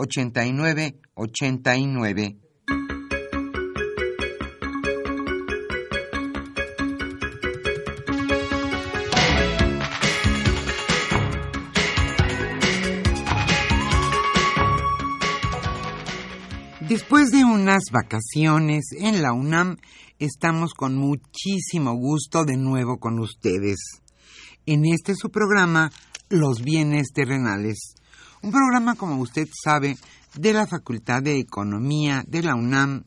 8989. Después de unas vacaciones en la UNAM, estamos con muchísimo gusto de nuevo con ustedes. En este su programa, Los bienes terrenales. Un programa, como usted sabe, de la Facultad de Economía de la UNAM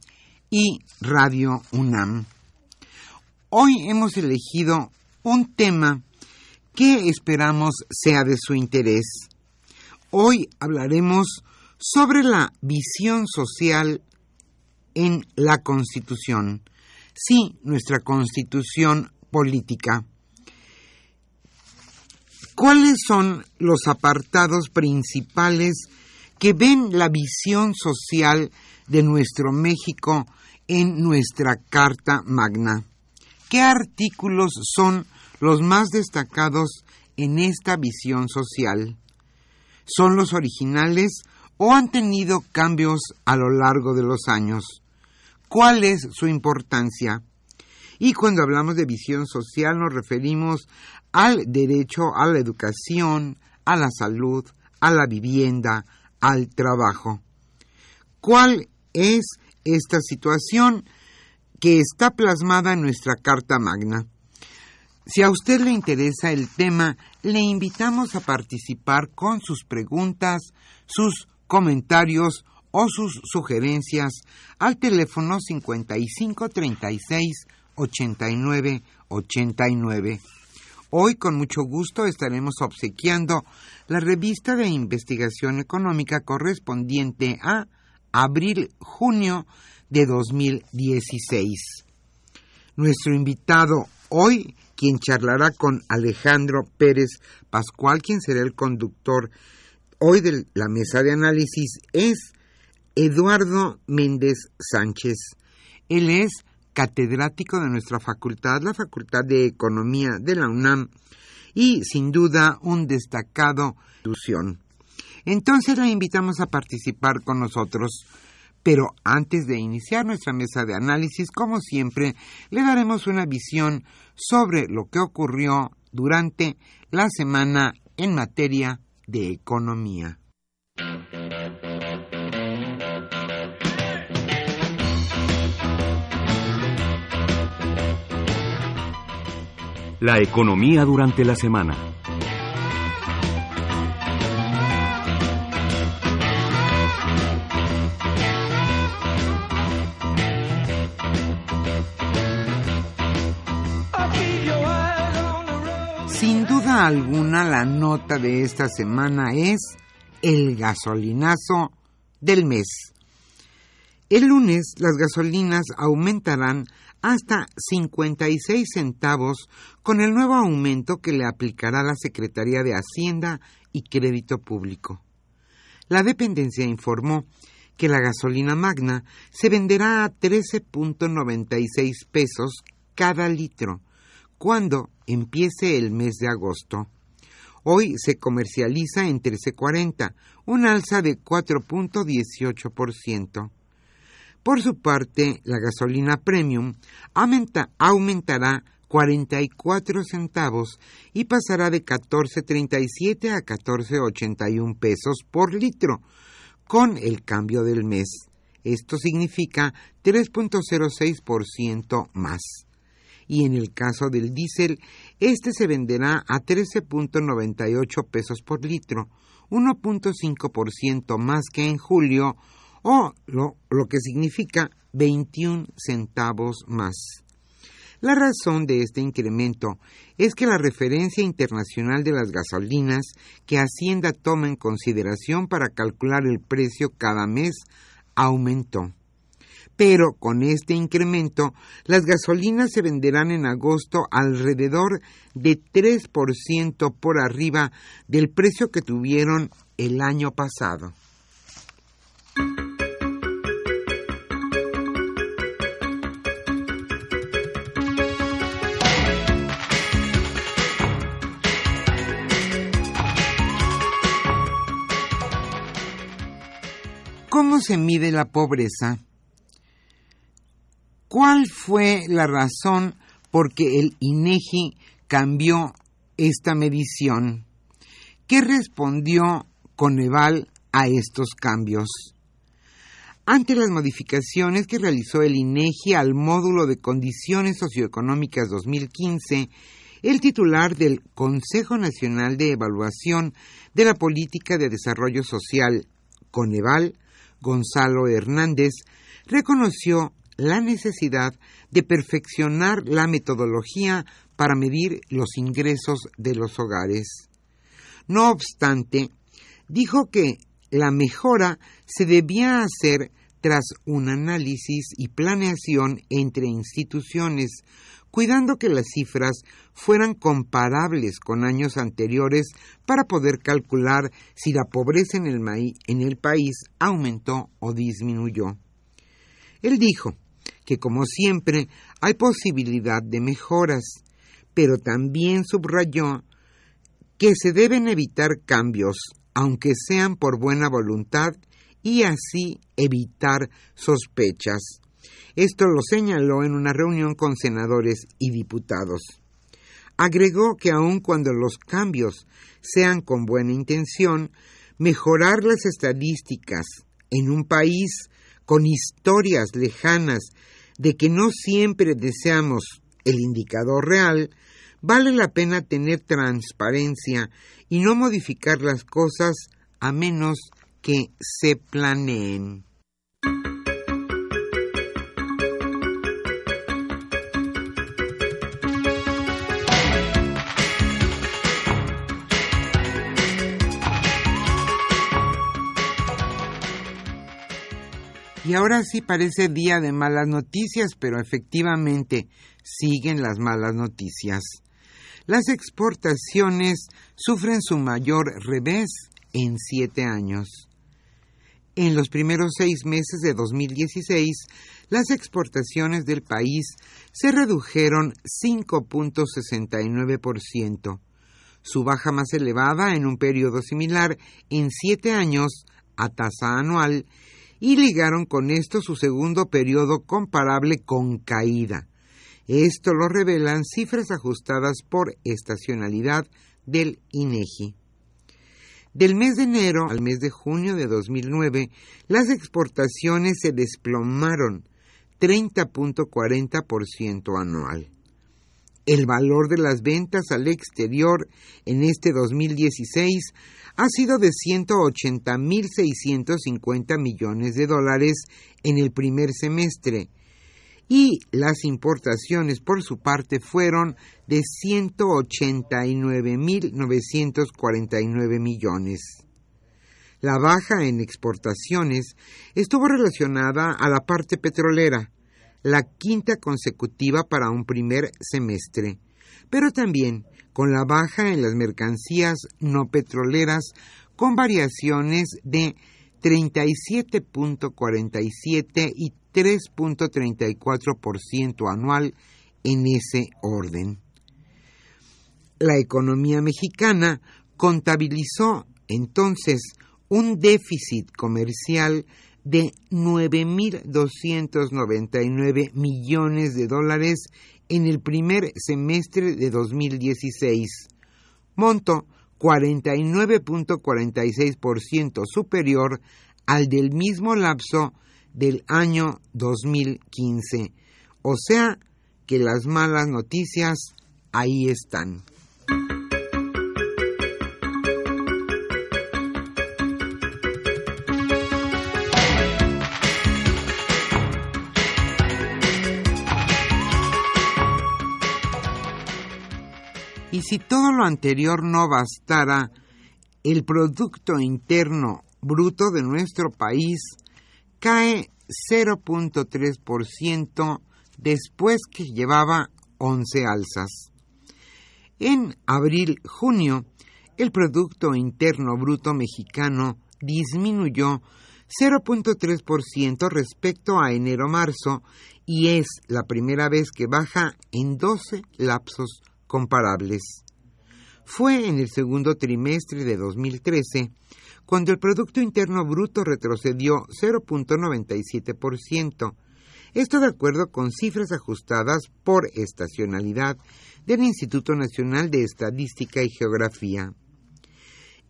y Radio UNAM. Hoy hemos elegido un tema que esperamos sea de su interés. Hoy hablaremos sobre la visión social en la Constitución. Sí, nuestra Constitución política. ¿Cuáles son los apartados principales que ven la visión social de nuestro México en nuestra Carta Magna? ¿Qué artículos son los más destacados en esta visión social? ¿Son los originales o han tenido cambios a lo largo de los años? ¿Cuál es su importancia? Y cuando hablamos de visión social nos referimos al derecho a la educación, a la salud, a la vivienda, al trabajo. ¿Cuál es esta situación que está plasmada en nuestra Carta Magna? Si a usted le interesa el tema, le invitamos a participar con sus preguntas, sus comentarios o sus sugerencias al teléfono 55 36 89 89. Hoy con mucho gusto estaremos obsequiando la revista de investigación económica correspondiente a abril-junio de 2016. Nuestro invitado hoy, quien charlará con Alejandro Pérez Pascual, quien será el conductor hoy de la mesa de análisis es Eduardo Méndez Sánchez. Él es catedrático de nuestra facultad, la Facultad de Economía de la UNAM, y sin duda un destacado institución. Entonces la invitamos a participar con nosotros. Pero antes de iniciar nuestra mesa de análisis, como siempre, le daremos una visión sobre lo que ocurrió durante la semana en materia de Economía. La economía durante la semana. alguna la nota de esta semana es el gasolinazo del mes. El lunes las gasolinas aumentarán hasta 56 centavos con el nuevo aumento que le aplicará la Secretaría de Hacienda y Crédito Público. La dependencia informó que la gasolina magna se venderá a 13.96 pesos cada litro cuando empiece el mes de agosto. Hoy se comercializa en 13.40, un alza de 4.18%. Por su parte, la gasolina premium aumentará 44 centavos y pasará de 14.37 a 14.81 pesos por litro con el cambio del mes. Esto significa 3.06% más. Y en el caso del diésel, este se venderá a 13.98 pesos por litro, 1.5% más que en julio o lo, que significa 21 centavos más. La razón de este incremento es que la referencia internacional de las gasolinas que Hacienda toma en consideración para calcular el precio cada mes aumentó. Pero con este incremento, las gasolinas se venderán en agosto alrededor de 3% por arriba del precio que tuvieron el año pasado. ¿Cómo se mide la pobreza? ¿Cuál fue la razón por que el INEGI cambió esta medición? ¿Qué respondió Coneval a estos cambios? Ante las modificaciones que realizó el INEGI al módulo de condiciones socioeconómicas 2015, el titular del Consejo Nacional de Evaluación de la Política de Desarrollo Social, Coneval, Gonzalo Hernández, reconoció la necesidad de perfeccionar la metodología para medir los ingresos de los hogares. No obstante, dijo que la mejora se debía hacer tras un análisis y planeación entre instituciones, cuidando que las cifras fueran comparables con años anteriores para poder calcular si la pobreza en el, en el país aumentó o disminuyó. Él dijo que, como siempre, hay posibilidad de mejoras, pero también subrayó que se deben evitar cambios, aunque sean por buena voluntad, y así evitar sospechas. Esto lo señaló en una reunión con senadores y diputados. Agregó que aun cuando los cambios sean con buena intención, mejorar las estadísticas en un país con historias lejanas de que no siempre deseamos el indicador real, vale la pena tener transparencia y no modificar las cosas a menos que se planeen. Y ahora sí parece día de malas noticias, pero efectivamente siguen las malas noticias. Las exportaciones sufren su mayor revés en siete años. En los primeros seis meses de 2016, las exportaciones del país se redujeron 5.69%, su baja más elevada en un periodo similar en siete años a tasa anual y ligaron con esto su segundo periodo comparable con caída. Esto lo revelan cifras ajustadas por estacionalidad del INEGI. Del mes de enero al mes de junio de 2009, las exportaciones se desplomaron 30.40% anual. El valor de las ventas al exterior en este 2016 ha sido de 180.650 millones de dólares en el primer semestre y las importaciones por su parte fueron de 189.949 millones. La baja en exportaciones estuvo relacionada a la parte petrolera, la quinta consecutiva para un primer semestre, pero también con la baja en las mercancías no petroleras con variaciones de 37.47 y 3.34% anual en ese orden. La economía mexicana contabilizó entonces un déficit comercial de 9.299 millones de dólares en el primer semestre de 2016, monto 49.46% superior al del mismo lapso del año 2015. O sea que las malas noticias ahí están. Y si todo lo anterior no bastara, el Producto Interno Bruto de nuestro país cae 0.3% después que llevaba 11 alzas. En abril-junio, el Producto Interno Bruto mexicano disminuyó 0.3% respecto a enero-marzo y es la primera vez que baja en 12 lapsos comparables. Fue en el segundo trimestre de 2013 cuando el Producto Interno Bruto retrocedió 0.97%. Esto de acuerdo con cifras ajustadas por estacionalidad del Instituto Nacional de Estadística y Geografía.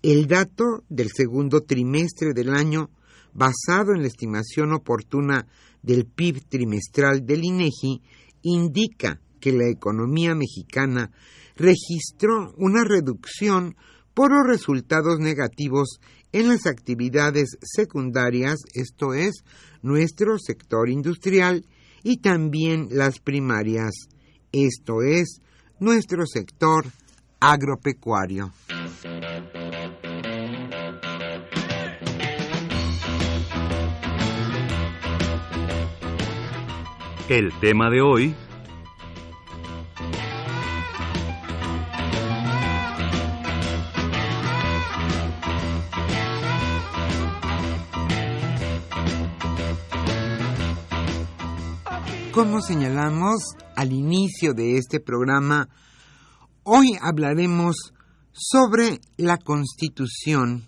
El dato del segundo trimestre del año, basado en la estimación oportuna del PIB trimestral del INEGI, indica que la economía mexicana registró una reducción por los resultados negativos en las actividades secundarias, esto es, nuestro sector industrial, y también las primarias, esto es, nuestro sector agropecuario. El tema de hoy Como señalamos al inicio de este programa, hoy hablaremos sobre la Constitución,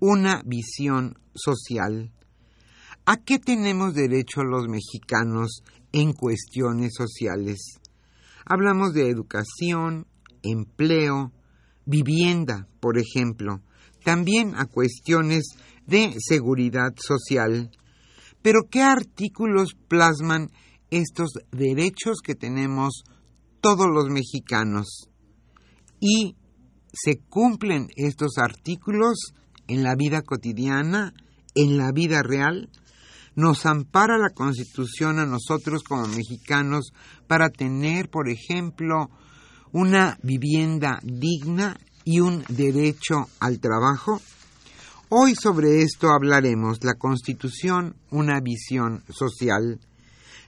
una visión social. ¿A qué tenemos derecho los mexicanos en cuestiones sociales? Hablamos de educación, empleo, vivienda, por ejemplo, también a cuestiones de seguridad social. Pero ¿qué artículos plasman estos derechos que tenemos todos los mexicanos. Y se cumplen estos artículos en la vida cotidiana, en la vida real, nos ampara la Constitución a nosotros como mexicanos para tener, por ejemplo, una vivienda digna y un derecho al trabajo? Hoy sobre esto hablaremos, la Constitución, una visión social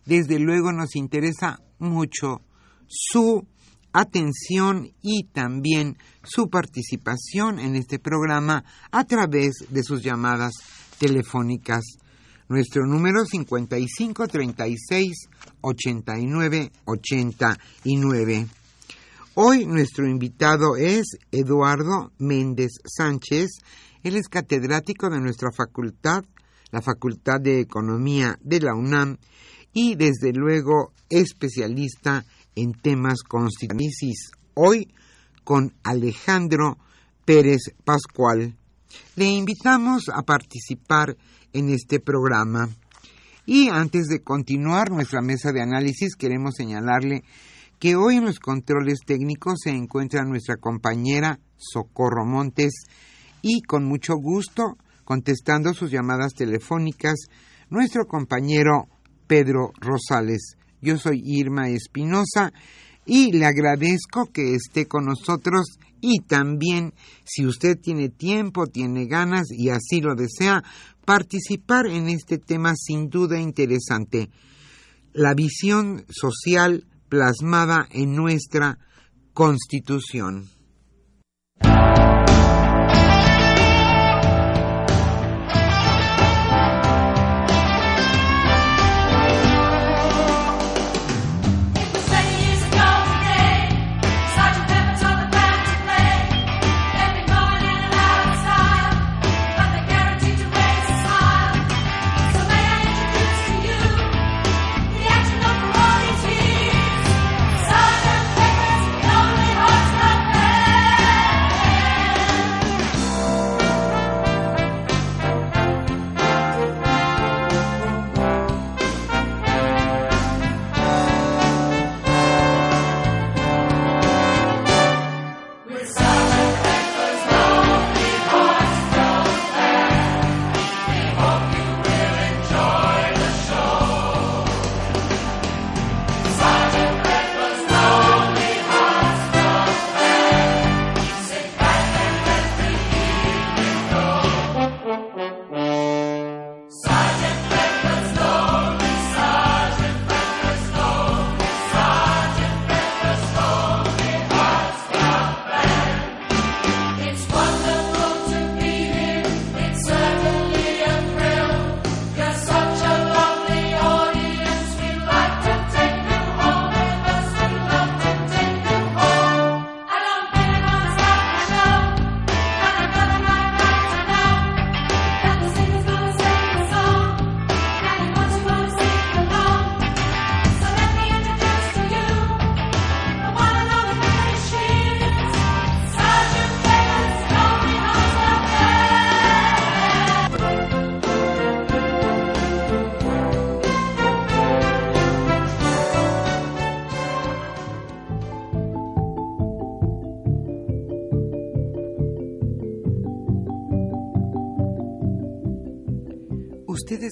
desde luego nos interesa mucho su atención y también su participación en este programa a través de sus llamadas telefónicas. Nuestro número 55 36 89 89. Hoy nuestro invitado es Eduardo Méndez Sánchez. Él es catedrático de nuestra facultad, la Facultad de Economía de la UNAM, y desde luego especialista en temas constitucionales. Hoy con Alejandro Pérez Pascual. Le invitamos a participar en este programa. Y antes de continuar nuestra mesa de análisis, queremos señalarle que hoy en los controles técnicos se encuentra nuestra compañera Socorro Montes y con mucho gusto, contestando sus llamadas telefónicas, nuestro compañero Pedro Rosales. Yo soy Irma Espinosa y le agradezco que esté con nosotros y también, si usted tiene tiempo, tiene ganas y así lo desea, participar en este tema sin duda interesante, la visión social plasmada en nuestra Constitución.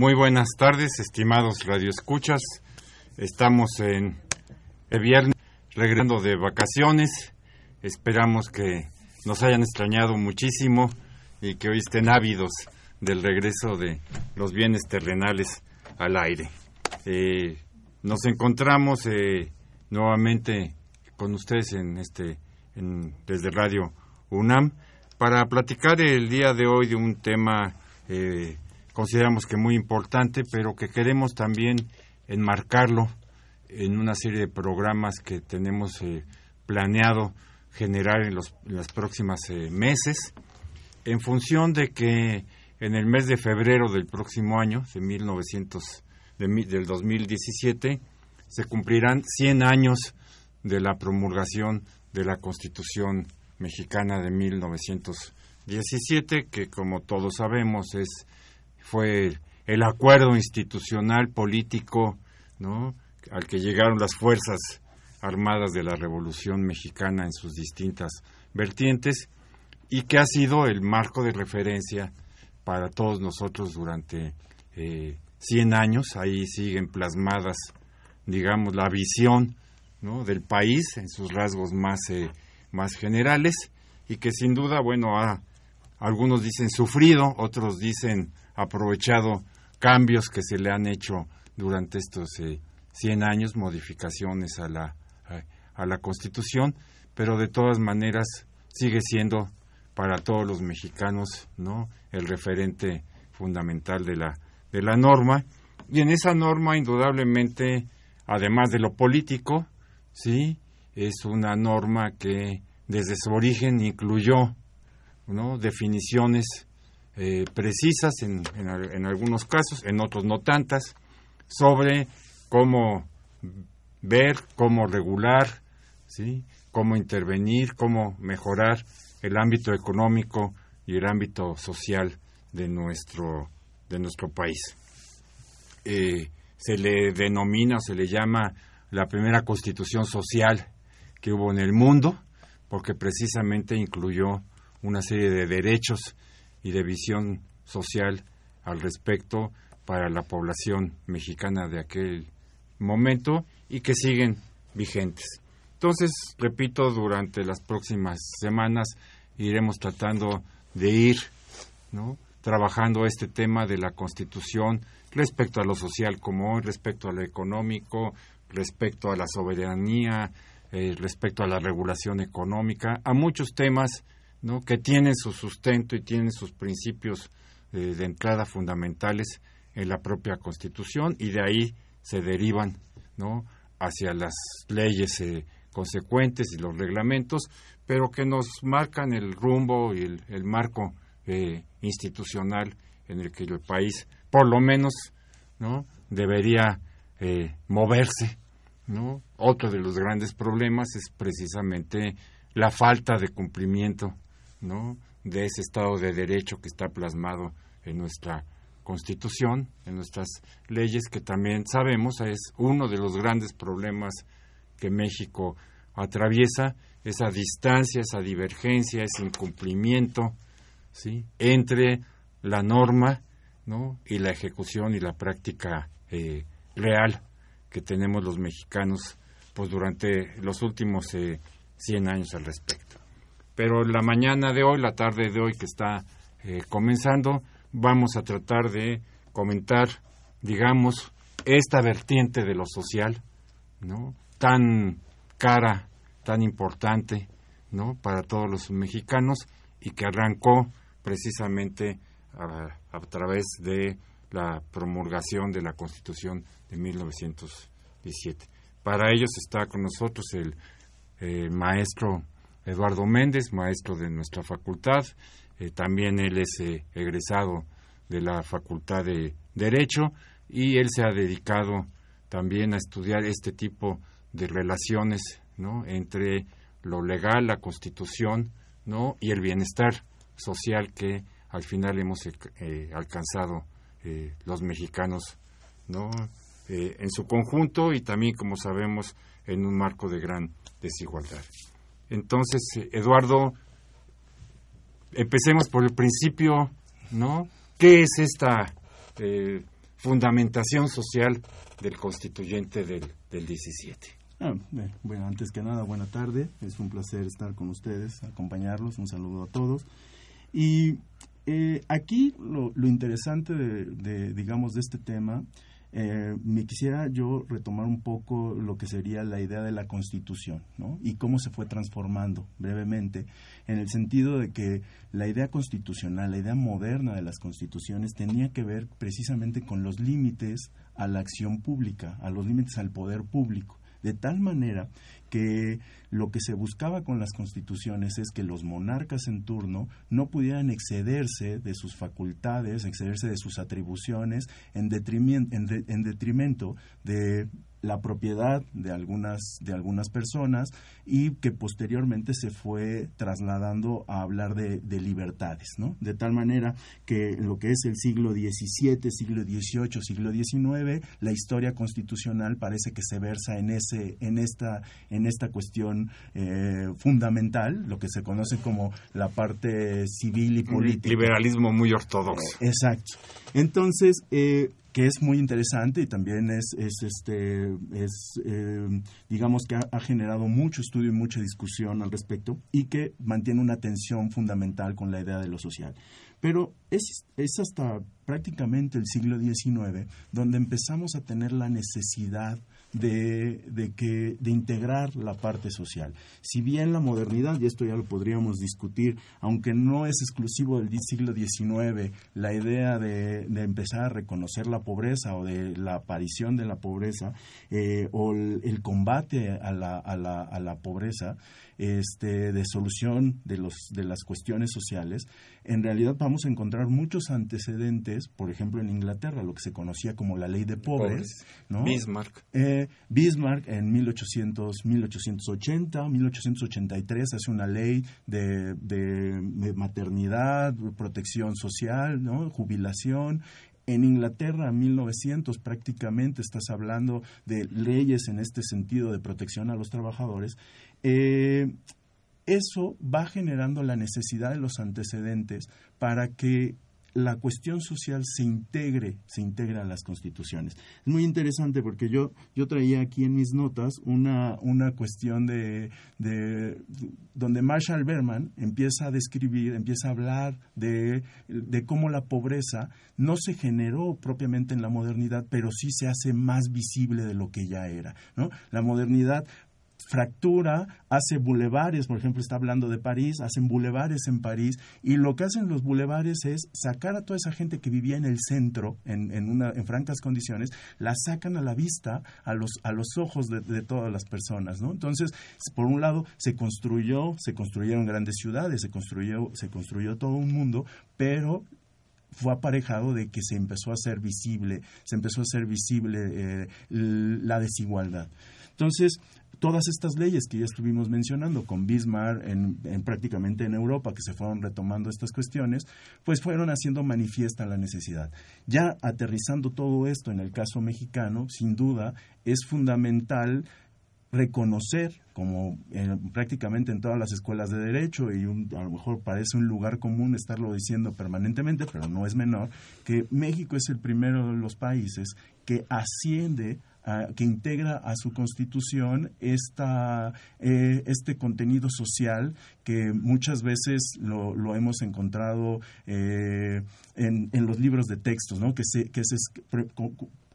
Muy buenas tardes, estimados radioescuchas. Estamos en el viernes regresando de vacaciones. Esperamos que nos hayan extrañado muchísimo y que hoy estén ávidos del regreso de los bienes terrenales al aire. Eh, nos encontramos eh, nuevamente con ustedes en este desde Radio UNAM para platicar el día de hoy de un tema eh, consideramos que muy importante, pero que queremos también enmarcarlo en una serie de programas que tenemos eh, planeado generar en los, en próximas eh, meses, en función de que en el mes de febrero del próximo año, de 1900, del 2017, se cumplirán 100 años de la promulgación de la Constitución mexicana de 1917, que como todos sabemos es fue el acuerdo institucional político ¿no? al que llegaron las fuerzas armadas de la Revolución Mexicana en sus distintas vertientes y que ha sido el marco de referencia para todos nosotros durante eh, 100 años. Ahí siguen plasmadas, digamos, la visión ¿no? del país en sus rasgos más, eh, más generales y que sin duda, bueno, ha, algunos dicen sufrido, otros dicen aprovechado cambios que se le han hecho durante estos 100 eh, años, modificaciones a la, a, la Constitución, pero de todas maneras sigue siendo para todos los mexicanos no el referente fundamental de la de la norma. Y en esa norma indudablemente además de lo político sí es una norma que desde su origen incluyó ¿no? definiciones eh, precisas en, en, algunos casos, en otros no tantas, sobre cómo ver, cómo regular, ¿sí? cómo intervenir, cómo mejorar el ámbito económico y el ámbito social de nuestro, de nuestro país. Eh, se le denomina o se le llama la primera constitución social que hubo en el mundo, porque precisamente incluyó una serie de derechos y de visión social al respecto para la población mexicana de aquel momento y que siguen vigentes. Entonces, repito, durante las próximas semanas iremos tratando de ir ¿no? trabajando este tema de la Constitución respecto a lo social como respecto a lo económico, respecto a la soberanía, eh, respecto a la regulación económica, a muchos temas ¿no? que tienen su sustento y tienen sus principios eh, de entrada fundamentales en la propia Constitución y de ahí se derivan ¿no? hacia las leyes eh, consecuentes y los reglamentos, pero que nos marcan el rumbo y el, marco eh, institucional en el que el país, por lo menos, ¿no? debería eh, moverse. ¿no? Otro de los grandes problemas es precisamente la falta de cumplimiento ¿no? de ese Estado de Derecho que está plasmado en nuestra Constitución, en nuestras leyes, que también sabemos es uno de los grandes problemas que México atraviesa, esa distancia, esa divergencia, ese incumplimiento ¿sí? entre la norma ¿no? y la ejecución y la práctica eh, real que tenemos los mexicanos pues durante los últimos eh, 100 años al respecto. Pero la mañana de hoy, la tarde de hoy que está eh, comenzando, vamos a tratar de comentar, digamos, esta vertiente de lo social, ¿no? Tan cara, tan importante, ¿no? Para todos los mexicanos y que arrancó precisamente a, través de la promulgación de la Constitución de 1917. Para ellos está con nosotros el maestro Eduardo Méndez, maestro de nuestra facultad, eh, también él es eh, egresado de la Facultad de Derecho y él se ha dedicado también a estudiar este tipo de relaciones ¿no? entre lo legal, la constitución ¿no? y el bienestar social que al final hemos eh, alcanzado los mexicanos ¿no? en su conjunto y también, como sabemos, en un marco de gran desigualdad. Entonces, Eduardo, empecemos por el principio, ¿no? ¿Qué es esta eh, fundamentación social del constituyente del, del 17? Ah, bueno, antes que nada, buena tarde. Es un placer estar con ustedes, acompañarlos. Un saludo a todos. Y eh, aquí lo, lo interesante de, digamos, de este tema eh, me quisiera yo retomar un poco lo que sería la idea de la constitución ¿no? y cómo se fue transformando brevemente en el sentido de que la idea constitucional, la idea moderna de las constituciones tenía que ver precisamente con los límites a la acción pública, a los límites al poder público de tal manera que lo que se buscaba con las constituciones es que los monarcas en turno no pudieran excederse de sus facultades, excederse de sus atribuciones en detrimento de la propiedad de algunas, de algunas personas y que posteriormente se fue trasladando a hablar de, libertades, ¿no? De tal manera que lo que es el siglo XVII, siglo XVIII, siglo XIX, la historia constitucional parece que se versa en, ese, en, esta, en esta cuestión eh, fundamental, lo que se conoce como la parte civil y política. Liberalismo muy ortodoxo. exacto. Entonces, eh, que es muy interesante y también es, es este, es, eh, digamos que ha, generado mucho estudio y mucha discusión al respecto y que mantiene una tensión fundamental con la idea de lo social. Pero es, es hasta prácticamente el siglo XIX donde empezamos a tener la necesidad de, de, que, de integrar la parte social. Si bien la modernidad, y esto ya lo podríamos discutir, aunque no es exclusivo del siglo XIX, la idea de, de empezar a reconocer la pobreza o de la aparición de la pobreza eh, o el, combate a la, a la, a la pobreza, este, de solución de, los, de las cuestiones sociales, en realidad vamos a encontrar muchos antecedentes, por ejemplo en Inglaterra, lo que se conocía como la ley de pobres, ¿no? Bismarck. Eh, Bismarck en 1800, 1880, 1883 hace una ley de, de, de maternidad, protección social, ¿no? jubilación. En Inglaterra, en 1900, prácticamente estás hablando de leyes en este sentido de protección a los trabajadores. Eh, eso va generando la necesidad de los antecedentes para que la cuestión social se integre, se integra a las constituciones. Es muy interesante porque yo, yo traía aquí en mis notas una, una cuestión de, de donde Marshall Berman empieza a describir, empieza a hablar de, de cómo la pobreza no se generó propiamente en la modernidad, pero sí se hace más visible de lo que ya era. ¿no? La modernidad fractura, hace bulevares, por ejemplo, está hablando de París, hacen bulevares en París, y lo que hacen los bulevares es sacar a toda esa gente que vivía en el centro, en, en, una, en francas condiciones, la sacan a la vista, a los, a los ojos de, todas las personas, ¿no? Entonces, por un lado, se construyó, se construyeron grandes ciudades, se construyó, se construyó todo un mundo, pero fue aparejado de que se empezó a hacer visible, se empezó a hacer visible eh, la desigualdad. Entonces, todas estas leyes que ya estuvimos mencionando con Bismarck en, en, prácticamente en Europa que se fueron retomando estas cuestiones, pues fueron haciendo manifiesta la necesidad. Ya aterrizando todo esto en el caso mexicano, sin duda es fundamental reconocer, como en, prácticamente en todas las escuelas de derecho, y un, a lo mejor parece un lugar común estarlo diciendo permanentemente, pero no es menor, que México es el primero de los países que asciende Uh, que integra a su constitución esta, eh, este contenido social que muchas veces lo, lo hemos encontrado eh, en, en, los libros de textos, ¿no? que, se, que se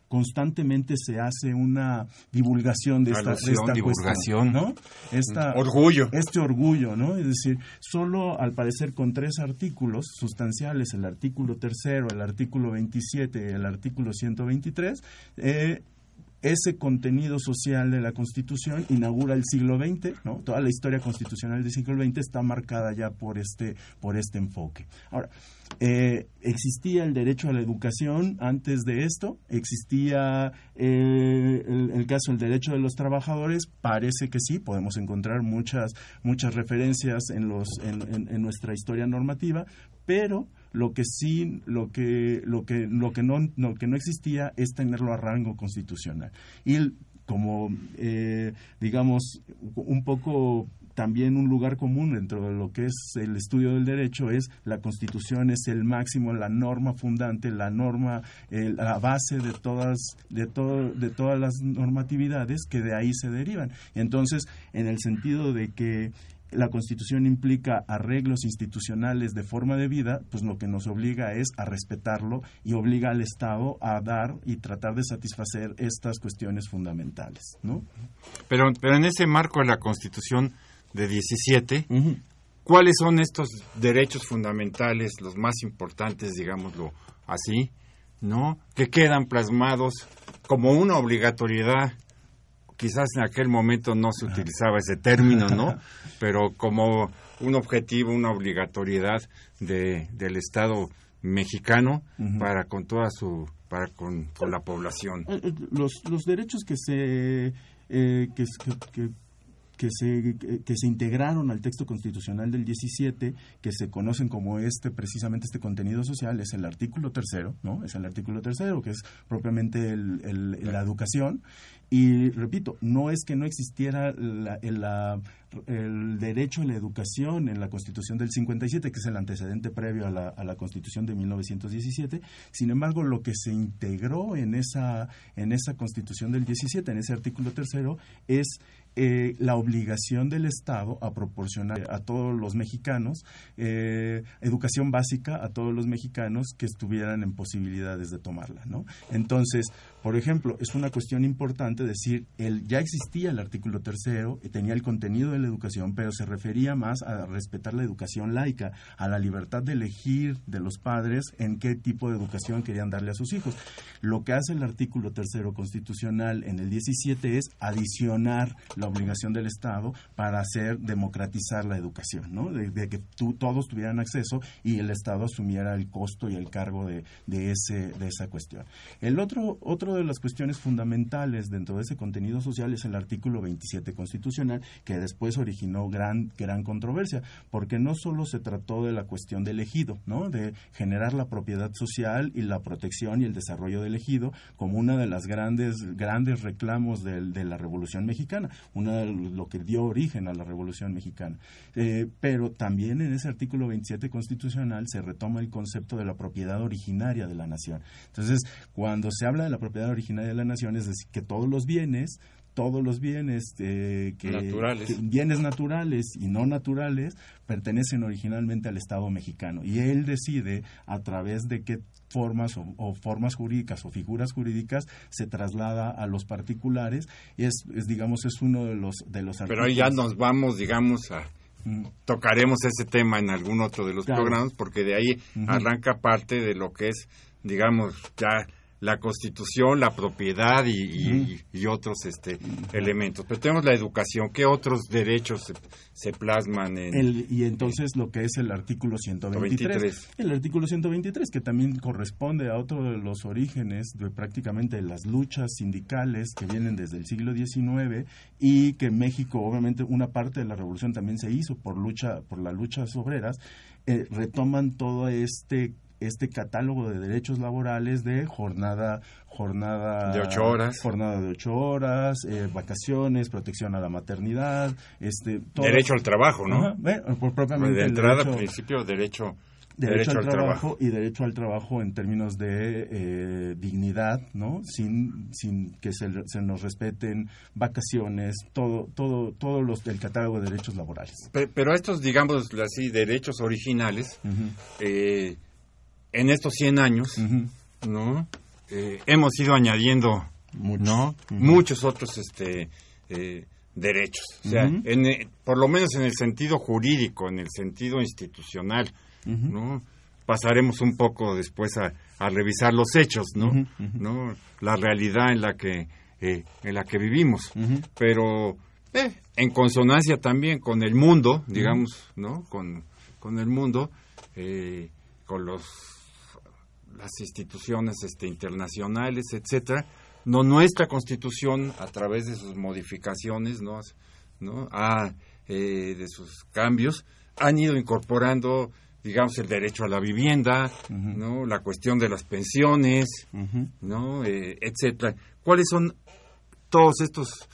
constantemente se hace una divulgación de esta, de esta divulgación, cuestión, ¿no? Esta, orgullo. Este orgullo, ¿no? Es decir, solo al parecer con tres artículos sustanciales, el artículo tercero, el artículo 27 y el artículo 123, eh, ese contenido social de la Constitución inaugura el siglo XX, ¿no? Toda la historia constitucional del siglo XX está marcada ya por este, por este enfoque. Ahora, eh, ¿existía el derecho a la educación antes de esto? ¿Existía eh, el, el, caso del derecho de los trabajadores? Parece que sí, podemos encontrar muchas, muchas referencias en, los, en, en, en nuestra historia normativa, pero lo que sí lo que lo que lo que no lo que no existía es tenerlo a rango constitucional. Y como eh, digamos un poco también un lugar común dentro de lo que es el estudio del derecho es la constitución es el máximo la norma fundante la norma eh, la base de todas de todo de todas las normatividades que de ahí se derivan. Entonces en el sentido de que la Constitución implica arreglos institucionales de forma de vida, pues lo que nos obliga es a respetarlo y obliga al Estado a dar y tratar de satisfacer estas cuestiones fundamentales, ¿no? Pero, pero en ese marco de la Constitución de 17, uh -huh. ¿cuáles son estos derechos fundamentales, los más importantes, digámoslo así, ¿no? Que quedan plasmados como una obligatoriedad quizás en aquel momento no se utilizaba ese término, ¿no? Pero como un objetivo, una obligatoriedad de, del Estado mexicano uh -huh. para con toda su para con, con la población. Los, los derechos que se eh, que, que, que se, que se integraron al texto constitucional del 17, que se conocen como este, precisamente este contenido social, es el artículo tercero, ¿no? Es el artículo tercero, que es propiamente el, el, la educación. Y repito, no es que no existiera la, la, el derecho a la educación en la Constitución del 57, que es el antecedente previo a la, a la Constitución de 1917. Sin embargo, lo que se integró en esa, en esa Constitución del 17, en ese artículo tercero, es eh, la obligación del Estado a proporcionar a todos los mexicanos eh, educación básica a todos los mexicanos que estuvieran en posibilidades de tomarla, ¿no? Entonces, por ejemplo, es una cuestión importante decir, el, ya existía el artículo tercero, tenía el contenido de la educación, pero se refería más a respetar la educación laica, a la libertad de elegir de los padres en qué tipo de educación querían darle a sus hijos. Lo que hace el artículo tercero constitucional en el 17 es adicionar la obligación del Estado para hacer democratizar la educación, ¿no? De, que todos tuvieran acceso y el Estado asumiera el costo y el cargo de, de, ese, de esa cuestión. El otro, otro de las cuestiones fundamentales dentro de ese contenido social es el artículo 27 constitucional, que después originó gran, gran controversia, porque no solo se trató de la cuestión del ejido, ¿no? De generar la propiedad social y la protección y el desarrollo del ejido como una de las grandes, grandes reclamos de, la Revolución Mexicana, una de lo que dio origen a la Revolución Mexicana. Eh, pero también en ese artículo 27 constitucional se retoma el concepto de la propiedad originaria de la nación. Entonces, cuando se habla de la propiedad originaria de la nación, es decir, que todos los bienes todos los bienes eh, que, bienes naturales y no naturales pertenecen originalmente al Estado mexicano. Y él decide a través de qué formas o, formas jurídicas o figuras jurídicas se traslada a los particulares. Y es, digamos es uno de los de los pero ahí ya nos vamos digamos a mm. tocaremos ese tema en algún otro de los programas porque de ahí arranca parte de lo que es digamos ya la constitución, la propiedad y, otros este, elementos. Pero tenemos la educación. ¿Qué otros derechos se, plasman en...? El, y entonces lo que es el artículo 123. El artículo 123, que también corresponde a otro de los orígenes de prácticamente las luchas sindicales que vienen desde el siglo XIX y que México, obviamente, una parte de la revolución también se hizo por, lucha, por las luchas obreras, eh, retoman todo este este catálogo de derechos laborales de jornada jornada de ocho horas jornada de ocho horas eh, vacaciones protección a la maternidad este derecho al trabajo no por propiamente de entrada derecho, principio derecho Derecho, al, trabajo, y derecho al trabajo en términos de eh, dignidad, ¿no? Sin, sin que se, se, nos respeten vacaciones, todo, todo, todos los del catálogo de derechos laborales. Pero, estos, digamos así, derechos originales, eh, en estos 100 años, ¿no? Eh, hemos ido añadiendo, ¿no? Muchos otros este, eh, derechos. O sea, en, eh, por lo menos en el sentido jurídico, en el sentido institucional, ¿no? Pasaremos un poco después a, a revisar los hechos, ¿no? ¿no? La realidad en la que, en la que vivimos. Pero en consonancia también con el mundo, digamos, ¿no? Con, con el mundo, con los las instituciones este, internacionales, etcétera, no nuestra constitución a través de sus modificaciones, no, no, eh, de sus cambios, han ido incorporando, digamos, el derecho a la vivienda, no, la cuestión de las pensiones, no, eh, etcétera. ¿Cuáles son todos estos,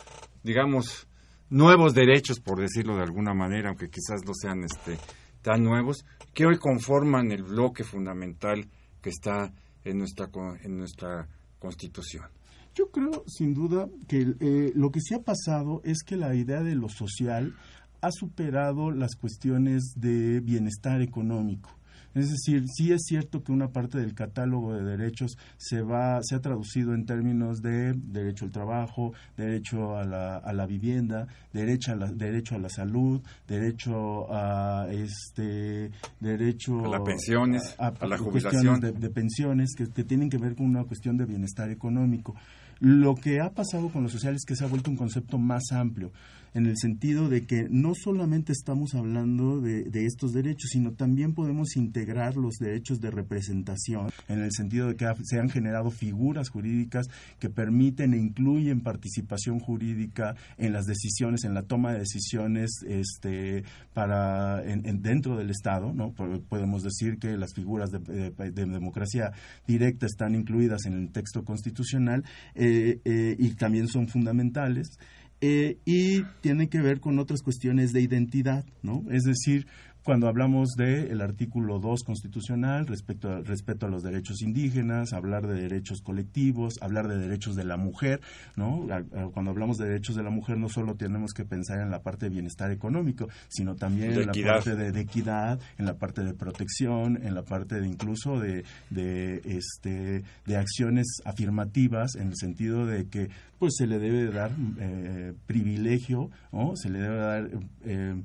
digamos, nuevos derechos, por decirlo de alguna manera, aunque quizás no sean este tan nuevos, que hoy conforman el bloque fundamental que está en nuestra, en nuestra Constitución. Yo creo, sin duda, que eh, lo que sí ha pasado es que la idea de lo social ha superado las cuestiones de bienestar económico. Es decir, sí es cierto que una parte del catálogo de derechos se va, se ha traducido en términos de derecho al trabajo, derecho a la, a la vivienda, derecho a la, derecho a la salud, derecho a este, derecho a las pensiones, a, la jubilación, de, pensiones que, que tienen que ver con una cuestión de bienestar económico. Lo que ha pasado con lo social es que se ha vuelto un concepto más amplio en el sentido de que no solamente estamos hablando de, estos derechos, sino también podemos integrar los derechos de representación, en el sentido de que se han generado figuras jurídicas que permiten e incluyen participación jurídica en las decisiones, en la toma de decisiones este, para en, dentro del Estado. ¿no? Podemos decir que las figuras de, democracia directa están incluidas en el texto constitucional eh, eh, y también son fundamentales. Eh, y tiene que ver con otras cuestiones de identidad, ¿no? Es decir, cuando hablamos del artículo 2 constitucional respecto a, respecto a los derechos indígenas, hablar de derechos colectivos, hablar de derechos de la mujer, ¿no? Cuando hablamos de derechos de la mujer no solo tenemos que pensar en la parte de bienestar económico, sino también en la parte de, equidad, en la parte de protección, en la parte de incluso de, de, este, de acciones afirmativas en el sentido de que pues se le debe dar eh, privilegio, ¿no? se le debe dar eh,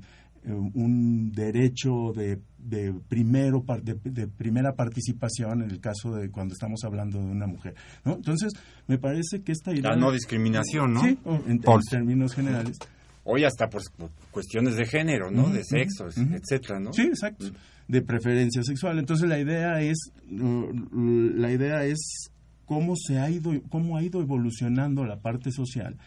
un derecho de, de primero de, primera participación en el caso de cuando estamos hablando de una mujer ¿no? entonces me parece que esta idea la no discriminación no sí en, términos generales. Hoy hasta por cuestiones de género no de sexo etcétera no sí exacto. De preferencia sexual. Entonces la idea es la idea es cómo se ha ido cómo ha ido evolucionando la parte social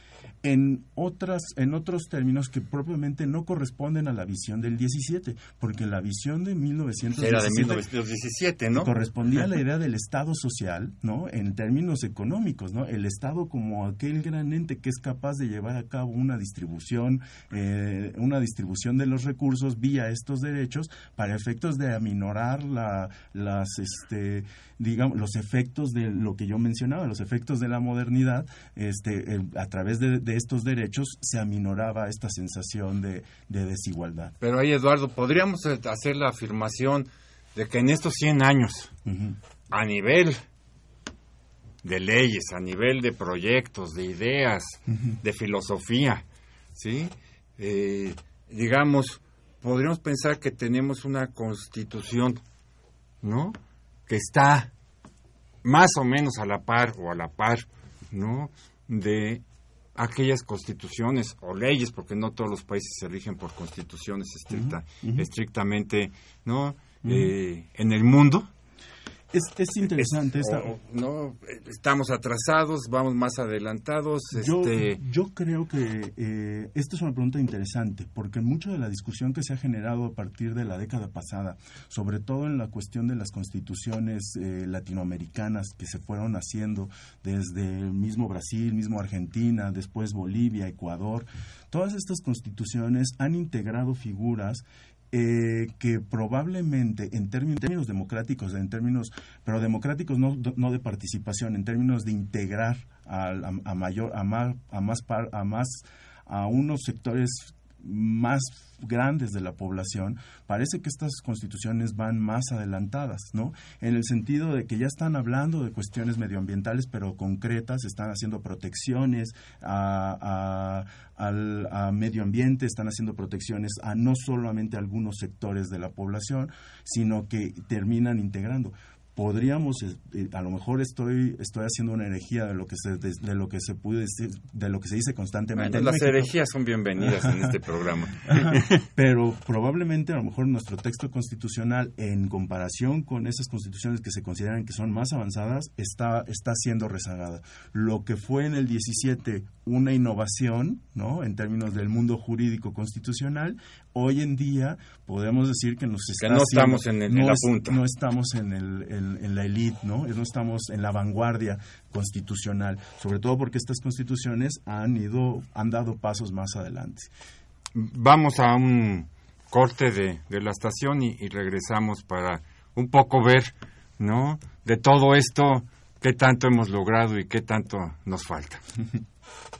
en otras en otros términos que propiamente no corresponden a la visión del 17, porque la visión de 1917 era de 1917, ¿no? Correspondía a la idea del Estado social, ¿no? En términos económicos, ¿no? El Estado como aquel gran ente que es capaz de llevar a cabo una distribución eh, una distribución de los recursos vía estos derechos para efectos de aminorar la, las este digamos los efectos de lo que yo mencionaba, los efectos de la modernidad este a través de de estos derechos se aminoraba esta sensación de, desigualdad. Pero ahí, Eduardo, podríamos hacer la afirmación de que en estos 100 años, a nivel de leyes, a nivel de proyectos, de ideas, de filosofía, ¿sí? Eh, digamos, podríamos pensar que tenemos una constitución, ¿no? Que está más o menos a la par o a la par, ¿no? De aquellas constituciones o leyes, porque no todos los países se rigen por constituciones estricta, estrictamente, ¿no? Eh, en el mundo, es, interesante esta... no, estamos atrasados, vamos más adelantados. Yo, este... yo creo que eh, esta es una pregunta interesante, porque mucho de la discusión que se ha generado a partir de la década pasada, sobre todo en la cuestión de las constituciones eh, latinoamericanas que se fueron haciendo desde el mismo Brasil, mismo Argentina, después Bolivia, Ecuador, todas estas constituciones han integrado figuras eh, que probablemente en términos, democráticos, en términos, pero democráticos no, no de participación, en términos de integrar a, a, mayor, a más, a más, a más, a unos sectores más grandes de la población, parece que estas constituciones van más adelantadas, ¿no? En el sentido de que ya están hablando de cuestiones medioambientales, pero concretas, están haciendo protecciones a, al medio ambiente, están haciendo protecciones a no solamente algunos sectores de la población, sino que terminan integrando podríamos eh, eh, a lo mejor estoy estoy haciendo una herejía de lo que se de, lo que se puede decir, de lo que se dice constantemente. Las herejías son bienvenidas en este programa. Pero probablemente a lo mejor nuestro texto constitucional en comparación con esas constituciones que se consideran que son más avanzadas está está siendo rezagada. Lo que fue en el 17 una innovación no en términos del mundo jurídico constitucional hoy en día podemos decir que nos está no estamos en el, no, punta. no estamos en el en, la élite, ¿no? No estamos en la vanguardia constitucional, sobre todo porque estas constituciones han ido, han dado pasos más adelante. Vamos a un corte de, la estación y, y, regresamos para un poco ver, ¿no? De todo esto, qué tanto hemos logrado y qué tanto nos falta.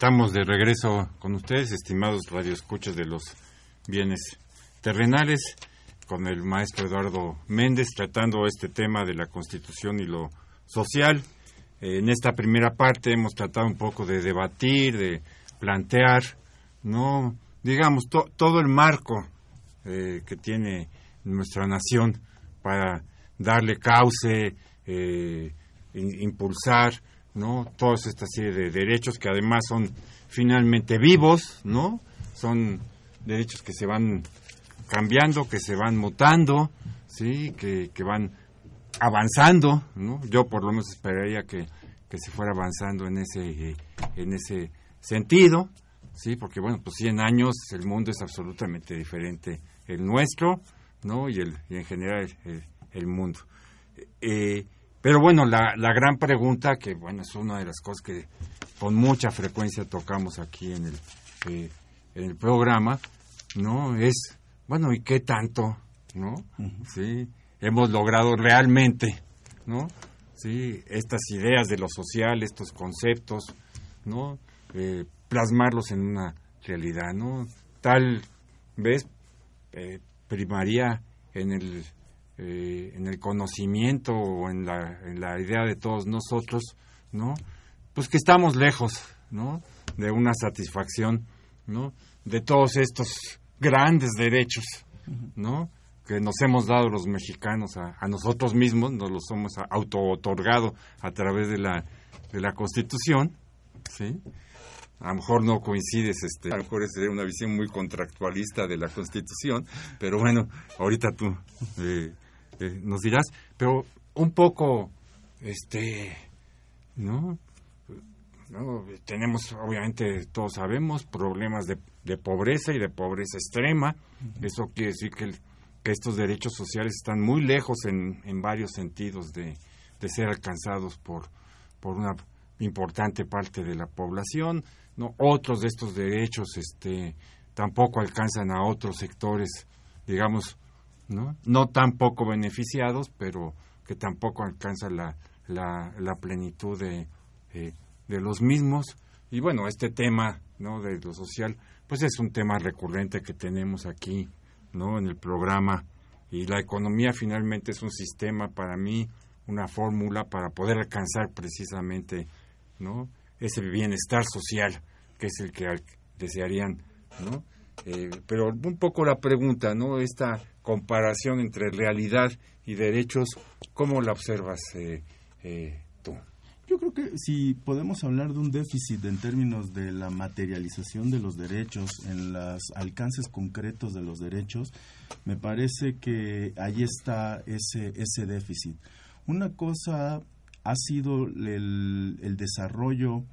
Estamos de regreso con ustedes, estimados radioescuchas de los bienes terrenales, con el maestro Eduardo Méndez tratando este tema de la Constitución y lo social. En esta primera parte hemos tratado un poco de debatir, de plantear, no, digamos, todo el marco eh, que tiene nuestra nación para darle cauce, eh, impulsar ¿no? Todas esta serie de derechos que además son finalmente vivos, ¿no? Son derechos que se van cambiando, que se van mutando, ¿sí? Que, que van avanzando, ¿no? Yo por lo menos esperaría que, que se fuera avanzando en ese, en ese sentido, ¿sí? Porque, bueno, pues 100 años el mundo es absolutamente diferente el nuestro, ¿no? Y, el, y en general el, el mundo. Eh, pero bueno, la, la gran pregunta, que bueno, es una de las cosas que con mucha frecuencia tocamos aquí en el, eh, en el programa, ¿no? Es, bueno, ¿y qué tanto, no? Sí, hemos logrado realmente, ¿no? Sí, estas ideas de lo social, estos conceptos, ¿no? Eh, plasmarlos en una realidad, ¿no? Tal vez eh, primaría en el eh, en el conocimiento o en la, en la idea de todos nosotros, ¿no? Pues que estamos lejos, ¿no? De una satisfacción, ¿no? De todos estos grandes derechos, ¿no? Que nos hemos dado los mexicanos a, a nosotros mismos, nos los hemos auto-otorgado a través de la, de la Constitución, ¿sí? a lo mejor no coincides, este, a lo mejor sería una visión muy contractualista de la Constitución, pero bueno, ahorita tú eh, eh, nos dirás, pero un poco, este, ¿no? ¿no? Tenemos, obviamente, todos sabemos, problemas de, de pobreza y de pobreza extrema. Eso quiere decir que, que, estos derechos sociales están muy lejos en, en varios sentidos de, de, ser alcanzados por, por una importante parte de la población. ¿no? Otros de estos derechos este, tampoco alcanzan a otros sectores, digamos, ¿no? No tan poco beneficiados, pero que tampoco alcanzan la, la, la plenitud de, eh, de los mismos. Y bueno, este tema, ¿no? De lo social, pues es un tema recurrente que tenemos aquí, ¿no? En el programa. Y la economía finalmente es un sistema para mí, una fórmula para poder alcanzar precisamente, ¿no? Ese bienestar social que es el que desearían, ¿no? Eh, pero un poco la pregunta, ¿no? Esta comparación entre realidad y derechos, ¿cómo la observas eh, eh, tú? Yo creo que si podemos hablar de un déficit en términos de la materialización de los derechos, en los alcances concretos de los derechos, me parece que ahí está ese, ese déficit. Una cosa ha sido el, el desarrollo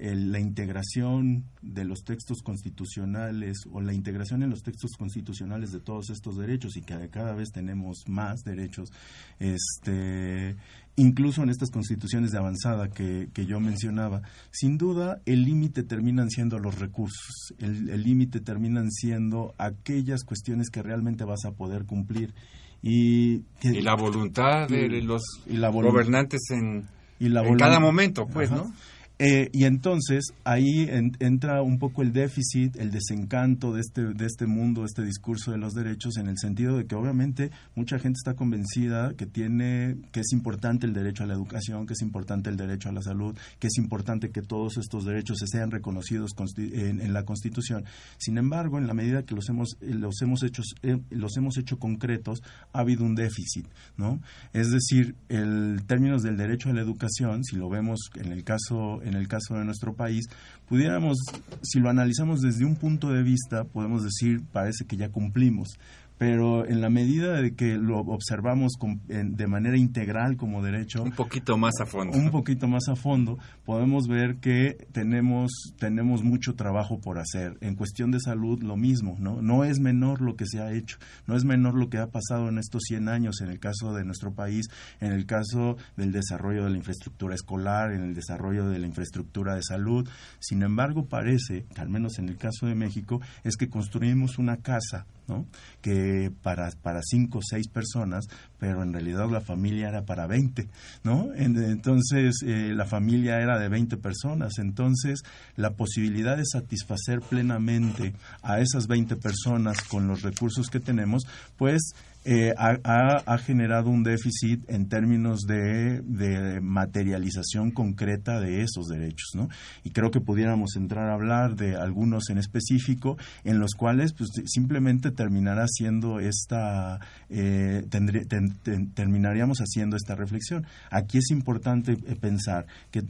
la integración de los textos constitucionales o la integración en los textos constitucionales de todos estos derechos y que cada vez tenemos más derechos, este, incluso en estas constituciones de avanzada que, yo mencionaba, sin duda el límite terminan siendo los recursos, el límite terminan siendo aquellas cuestiones que realmente vas a poder cumplir. Y, la voluntad de los gobernantes en, en cada momento, pues, ¿no? Eh, y entonces ahí entra un poco el déficit, el desencanto de este, de este mundo, este discurso de los derechos, en el sentido de que obviamente mucha gente está convencida que tiene, que es importante el derecho a la educación, que es importante el derecho a la salud, que es importante que todos estos derechos se sean reconocidos en, la Constitución. Sin embargo, en la medida que los hemos, los hemos hecho, eh, los hemos hecho concretos, ha habido un déficit, ¿no? Es decir, el términos del derecho a la educación, si lo vemos en el caso en el caso de nuestro país, pudiéramos, si lo analizamos desde un punto de vista, podemos decir, parece que ya cumplimos pero en la medida de que lo observamos de manera integral como derecho un poquito más a fondo. un poquito más a fondo podemos ver que tenemos tenemos mucho trabajo por hacer. En cuestión de salud lo mismo no no es menor lo que se ha hecho no es menor lo que ha pasado en estos 100 años en el caso de nuestro país en el caso del desarrollo de la infraestructura escolar en el desarrollo de la infraestructura de salud. Sin embargo parece al menos en el caso de México es que construimos una casa que para, para cinco o seis personas, pero en realidad la familia era para 20, ¿no? Entonces, eh, la familia era de 20 personas. Entonces, la posibilidad de satisfacer plenamente a esas 20 personas con los recursos que tenemos, pues eh, ha, generado un déficit en términos de, materialización concreta de esos derechos, ¿no? Y creo que pudiéramos entrar a hablar de algunos en específico, en los cuales pues, simplemente terminará siendo esta, eh, terminaríamos haciendo esta reflexión. Aquí es importante eh, pensar que,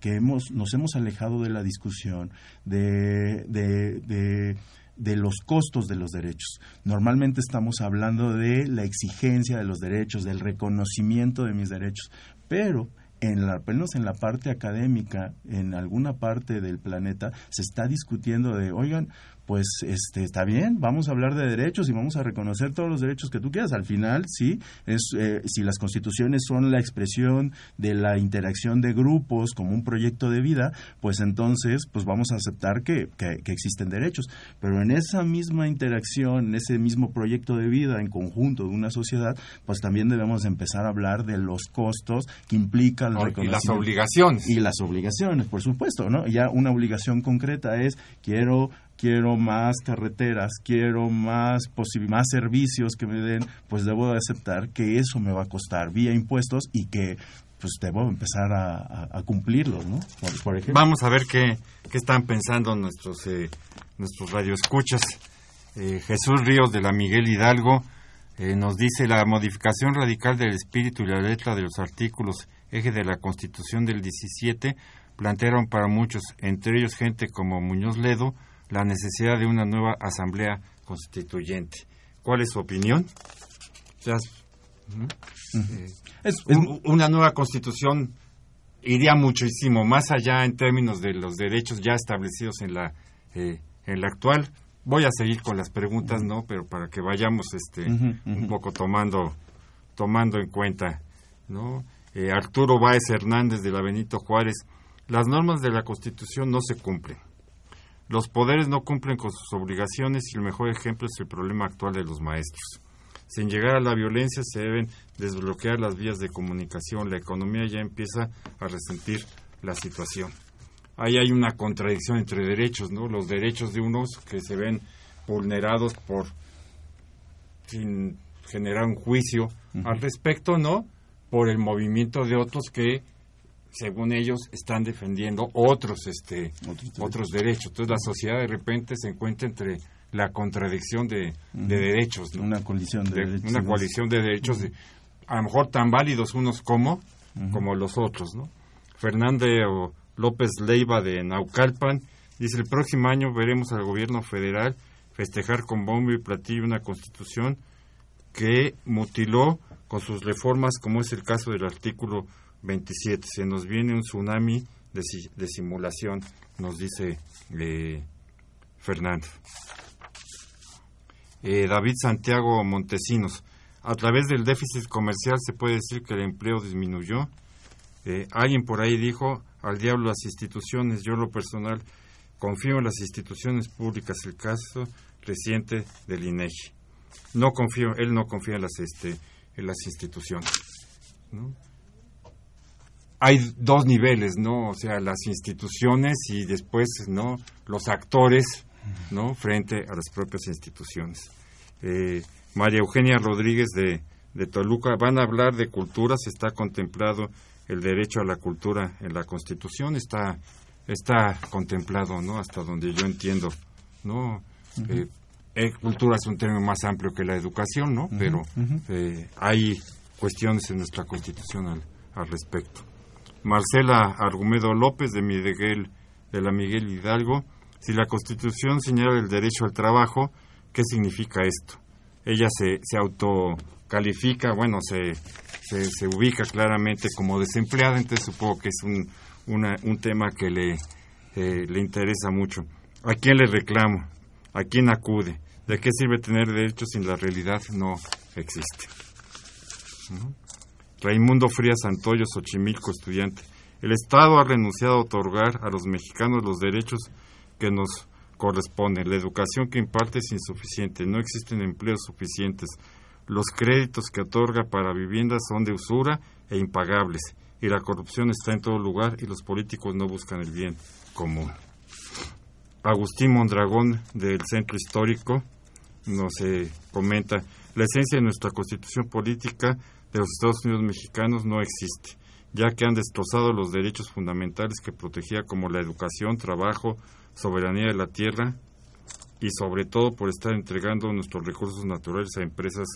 que, hemos, nos hemos alejado de la discusión de, de de los costos de los derechos. Normalmente estamos hablando de la exigencia de los derechos, del reconocimiento de mis derechos, pero en la, menos en la parte académica, en alguna parte del planeta, se está discutiendo de, oigan, pues este está bien, vamos a hablar de derechos y vamos a reconocer todos los derechos que tú quieras. Al final, sí, es eh, si las constituciones son la expresión de la interacción de grupos como un proyecto de vida, pues entonces, pues vamos a aceptar que, que, existen derechos. Pero en esa misma interacción, en ese mismo proyecto de vida en conjunto de una sociedad, pues también debemos empezar a hablar de los costos que implica el reconocimiento. Y las obligaciones. Y las obligaciones, por supuesto, ¿no? Ya una obligación concreta es quiero quiero más carreteras, quiero más, más servicios que me den, pues debo de aceptar que eso me va a costar vía impuestos y que pues debo empezar a, cumplirlos, ¿no? Vamos a ver qué, qué están pensando nuestros, eh, nuestros radioescuchas. Eh, Jesús Ríos de la Miguel Hidalgo eh, nos dice la modificación radical del espíritu y la letra de los artículos eje de la Constitución del 17 plantearon para muchos, entre ellos gente como Muñoz Ledo, la necesidad de una nueva asamblea constituyente. ¿Cuál es su opinión? Eh, es, una nueva constitución iría muchísimo más allá en términos de los derechos ya establecidos en la eh, en la actual. Voy a seguir con las preguntas, ¿no? Pero para que vayamos este un poco tomando tomando en cuenta, ¿no? Eh, Arturo Báez Hernández de la Benito Juárez, las normas de la Constitución no se cumplen. Los poderes no cumplen con sus obligaciones y el mejor ejemplo es el problema actual de los maestros. Sin llegar a la violencia se deben desbloquear las vías de comunicación. La economía ya empieza a resentir la situación. Ahí hay una contradicción entre derechos, ¿no? Los derechos de unos que se ven vulnerados por sin generar un juicio al respecto, ¿no? Por el movimiento de otros que según ellos están defendiendo otros este otros, derechos. Entonces la sociedad de repente se encuentra entre la contradicción de, derechos, una coalición de, derechos, una coalición de derechos a lo mejor tan válidos unos como como los otros, ¿no? Fernando López Leiva de Naucalpan dice el próximo año veremos al gobierno federal festejar con bombo y platillo una constitución que mutiló con sus reformas, como es el caso del artículo 27. Se nos viene un tsunami de, simulación, nos dice eh, Fernando. Eh, David Santiago Montesinos. A través del déficit comercial se puede decir que el empleo disminuyó. Eh, alguien por ahí dijo, al diablo las instituciones, yo lo personal confío en las instituciones públicas, el caso reciente del INEGI. No confío, él no confía en las, este, en las instituciones. Hay dos niveles, ¿no? O sea, las instituciones y después, ¿no? Los actores, ¿no? Frente a las propias instituciones. Eh, María Eugenia Rodríguez de, de Toluca, van a hablar de cultura, se está contemplado el derecho a la cultura en la Constitución, está, está contemplado, ¿no? Hasta donde yo entiendo, ¿no? Eh, cultura es un término más amplio que la educación, ¿no? Pero eh, hay cuestiones en nuestra Constitución al, respecto. Marcela Argumedo López de Miguel de la Miguel Hidalgo, si la Constitución señala el derecho al trabajo, ¿qué significa esto? Ella se, se autocalifica, bueno, se, se, ubica claramente como desempleada, entonces supongo que es un, un tema que le, eh, le interesa mucho. ¿A quién le reclamo? ¿A quién acude? ¿De qué sirve tener derechos si la realidad no existe? Raimundo Frías Santoyo, Xochimilco, estudiante. El Estado ha renunciado a otorgar a los mexicanos los derechos que nos corresponden. La educación que imparte es insuficiente. No existen empleos suficientes. Los créditos que otorga para viviendas son de usura e impagables. Y la corrupción está en todo lugar y los políticos no buscan el bien común. Agustín Mondragón del Centro Histórico nos eh, comenta, la esencia de nuestra constitución política de los Estados Unidos mexicanos no existe, ya que han destrozado los derechos fundamentales que protegía como la educación, trabajo, soberanía de la tierra y sobre todo por estar entregando nuestros recursos naturales a empresas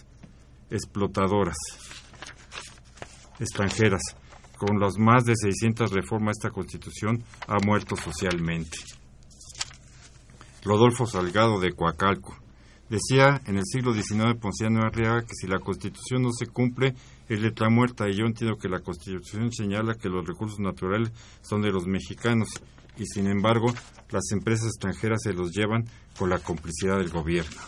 explotadoras extranjeras. Con las más de 600 reformas esta constitución ha muerto socialmente. Rodolfo Salgado de Coacalco. Decía en el siglo XIX Ponciano Arriaga que si la Constitución no se cumple es letra muerta y yo entiendo que la Constitución señala que los recursos naturales son de los mexicanos y sin embargo las empresas extranjeras se los llevan con la complicidad del gobierno.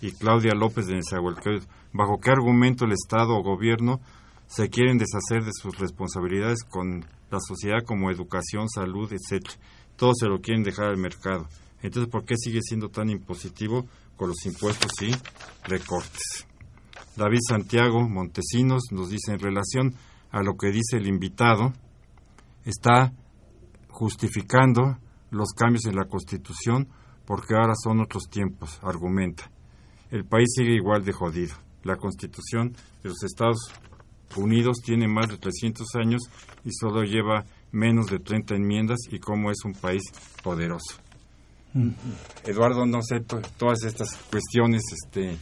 Y Claudia López de Nezahualcóyotl, ¿bajo qué argumento el Estado o gobierno se quieren deshacer de sus responsabilidades con la sociedad como educación, salud, etcétera? Todos se lo quieren dejar al mercado. Entonces, ¿por qué sigue siendo tan impositivo con los impuestos y recortes? David Santiago Montesinos nos dice, en relación a lo que dice el invitado, está justificando los cambios en la Constitución porque ahora son otros tiempos, argumenta. El país sigue igual de jodido. La Constitución de los Estados Unidos tiene más de 300 años y solo lleva menos de 30 enmiendas y como es un país poderoso. Eduardo, no sé, todas estas cuestiones, este,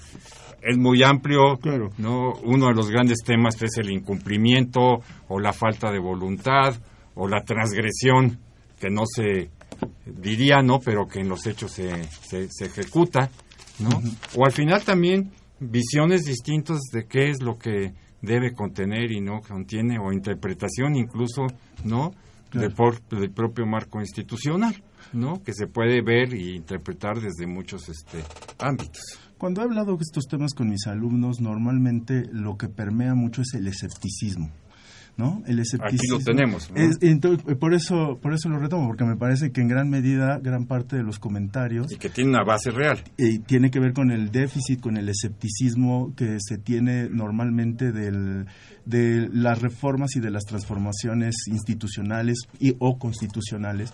es muy amplio, ¿no? Uno de los grandes temas es el incumplimiento o la falta de voluntad o la transgresión que no se diría, ¿no? Pero que en los hechos se, se, ejecuta, ¿no? O al final también visiones distintas de qué es lo que debe contener y no contiene, o interpretación incluso, ¿no? Del, del propio marco institucional. ¿No? que se puede ver e interpretar desde muchos este, ámbitos. Cuando he hablado de estos temas con mis alumnos, normalmente lo que permea mucho es el escepticismo. ¿no? El escepticismo. Aquí lo tenemos. por eso, por eso lo retomo, porque me parece que en gran medida, gran parte de los comentarios y que tiene una base real. Y tiene que ver con el déficit, con el escepticismo que se tiene normalmente del, de las reformas y de las transformaciones institucionales y o constitucionales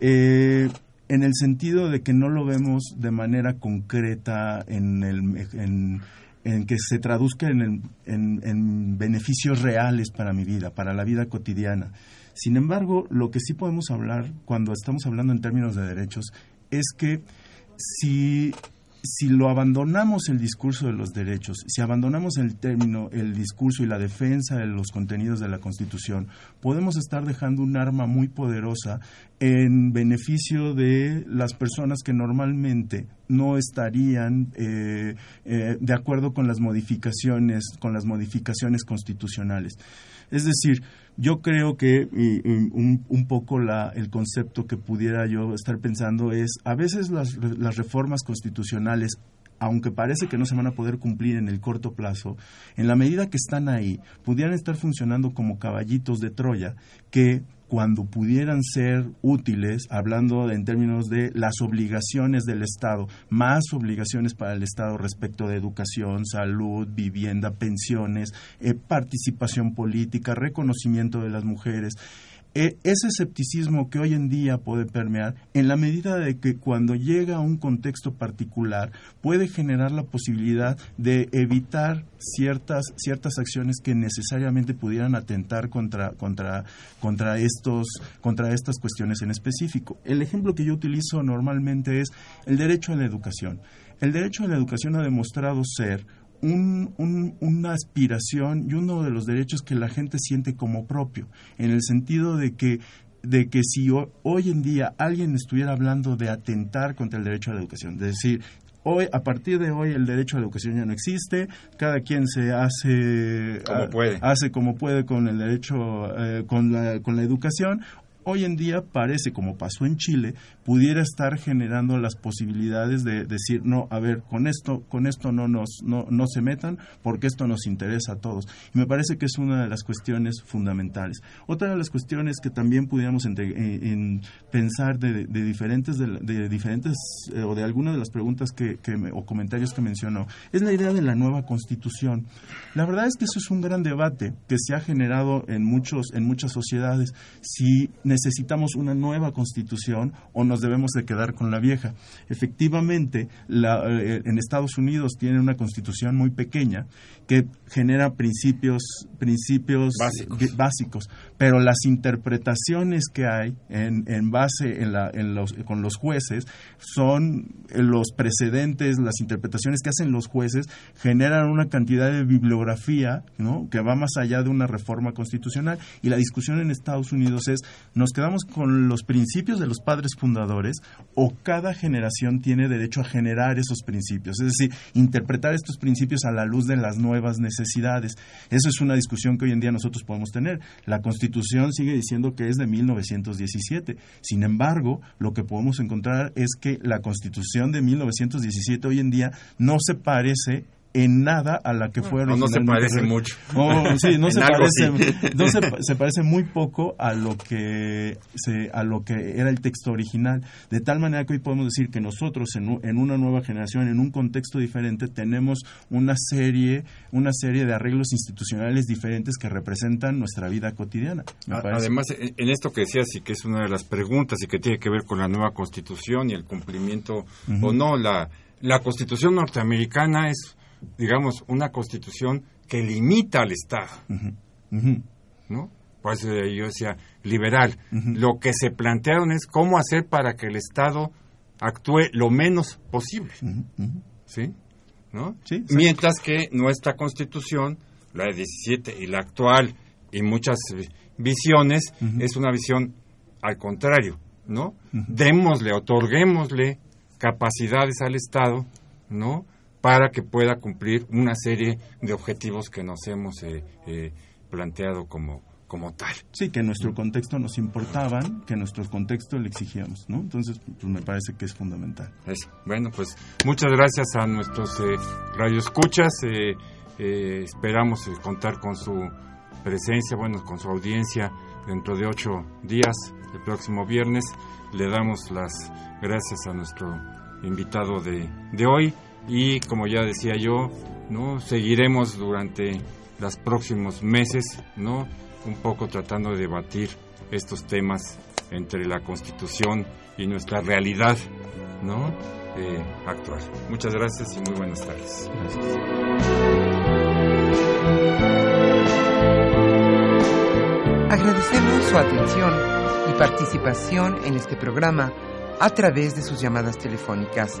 eh, en el sentido de que no lo vemos de manera concreta en, el, en, que se traduzca en, en, beneficios reales para mi vida, para la vida cotidiana. Sin embargo, lo que sí podemos hablar cuando estamos hablando en términos de derechos es que si si lo abandonamos el discurso de los derechos, si abandonamos el término, el discurso y la defensa de los contenidos de la Constitución, podemos estar dejando un arma muy poderosa en beneficio de las personas que normalmente no estarían eh, eh, de acuerdo con las modificaciones, con las modificaciones constitucionales. Es decir, yo creo que un, un, poco la, el concepto que pudiera yo estar pensando es, a veces las, las reformas constitucionales aunque parece que no se van a poder cumplir en el corto plazo, en la medida que están ahí, pudieran estar funcionando como caballitos de Troya que cuando pudieran ser útiles, hablando en términos de las obligaciones del Estado, más obligaciones para el Estado respecto de educación, salud, vivienda, pensiones, eh, participación política, reconocimiento de las mujeres. E, ese escepticismo que hoy en día puede permear, en la medida de que cuando llega a un contexto particular puede generar la posibilidad de evitar ciertas, ciertas acciones que necesariamente pudieran atentar contra, contra, contra, estos, contra estas cuestiones en específico. El ejemplo que yo utilizo normalmente es el derecho a la educación. El derecho a la educación ha demostrado ser una aspiración y uno de los derechos que la gente siente como propio, en el sentido de que de que si hoy en día alguien estuviera hablando de atentar contra el derecho a la educación, de decir, hoy a partir de hoy el derecho a la educación ya no existe, cada quien se hace como puede, hace como puede con el derecho eh, con la con la educación hoy en día parece, como pasó en Chile, pudiera estar generando las posibilidades de decir, no, a ver, con esto, con esto no nos, no, no se metan, porque esto nos interesa a todos. Y me parece que es una de las cuestiones fundamentales. Otra de las cuestiones que también pudiéramos en, pensar de, diferentes, de, diferentes, eh, o de algunas de las preguntas que, o comentarios que mencionó, es la idea de la nueva constitución. La verdad es que eso es un gran debate que se ha generado en muchos, en muchas sociedades. Si necesitamos una nueva constitución o nos debemos de quedar con la vieja. Efectivamente, eh, en Estados Unidos tiene una constitución muy pequeña que genera principios, principios básicos. pero las interpretaciones que hay en, en base en la, en los, con los jueces son los precedentes, las interpretaciones que hacen los jueces generan una cantidad de bibliografía ¿no? que va más allá de una reforma constitucional y la discusión en Estados Unidos es nos quedamos con los principios de los padres fundadores o cada generación tiene derecho a generar esos principios, es decir, interpretar estos principios a la luz de las nuevas necesidades. Eso es una discusión que hoy en día nosotros podemos tener. La Constitución sigue diciendo que es de 1917. Sin embargo, lo que podemos encontrar es que la Constitución de 1917 hoy en día no se parece en nada a la que fue no, no se parece mucho. sí, no, se parece, no se, parece muy poco a lo que se, a lo que era el texto original. De tal manera que hoy podemos decir que nosotros en, en una nueva generación, en un contexto diferente, tenemos una serie, una serie de arreglos institucionales diferentes que representan nuestra vida cotidiana. Además, en esto que decías y que es una de las preguntas y que tiene que ver con la nueva constitución y el cumplimiento o no, la, la constitución norteamericana es digamos, una constitución que limita al Estado. ¿No? Por eso yo decía liberal. Lo que se plantearon es cómo hacer para que el Estado actúe lo menos posible. ¿Sí? ¿No? Mientras que nuestra constitución, la de 17 y la actual, y muchas visiones, es una visión al contrario, ¿no? Démosle, otorguémosle capacidades al Estado, ¿no? Para que pueda cumplir una serie de objetivos que nos hemos eh, eh, planteado como, como tal. Sí, que en nuestro contexto nos importaban, que en nuestro contexto le exigíamos, ¿no? Entonces, pues me parece que es fundamental. Eso. Bueno, pues muchas gracias a nuestros eh, radioescuchas. Eh, esperamos contar con su presencia, bueno, con su audiencia dentro de ocho días, el próximo viernes. Le damos las gracias a nuestro invitado de, de hoy y como ya decía yo, ¿no? seguiremos durante los próximos meses, ¿no? un poco tratando de debatir estos temas entre la Constitución y nuestra realidad ¿no? Eh, actual. Muchas gracias y muy buenas tardes. Agradecemos su atención y participación en este programa a través de sus llamadas telefónicas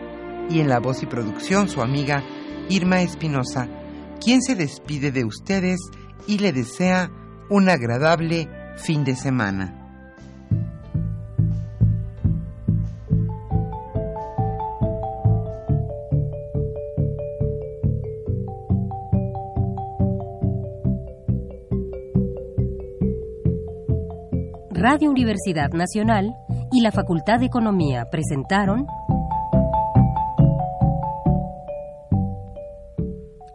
y en la voz y producción su amiga Irma Espinosa, quien se despide de ustedes y le desea un agradable fin de semana. Radio Universidad Nacional y la Facultad de Economía presentaron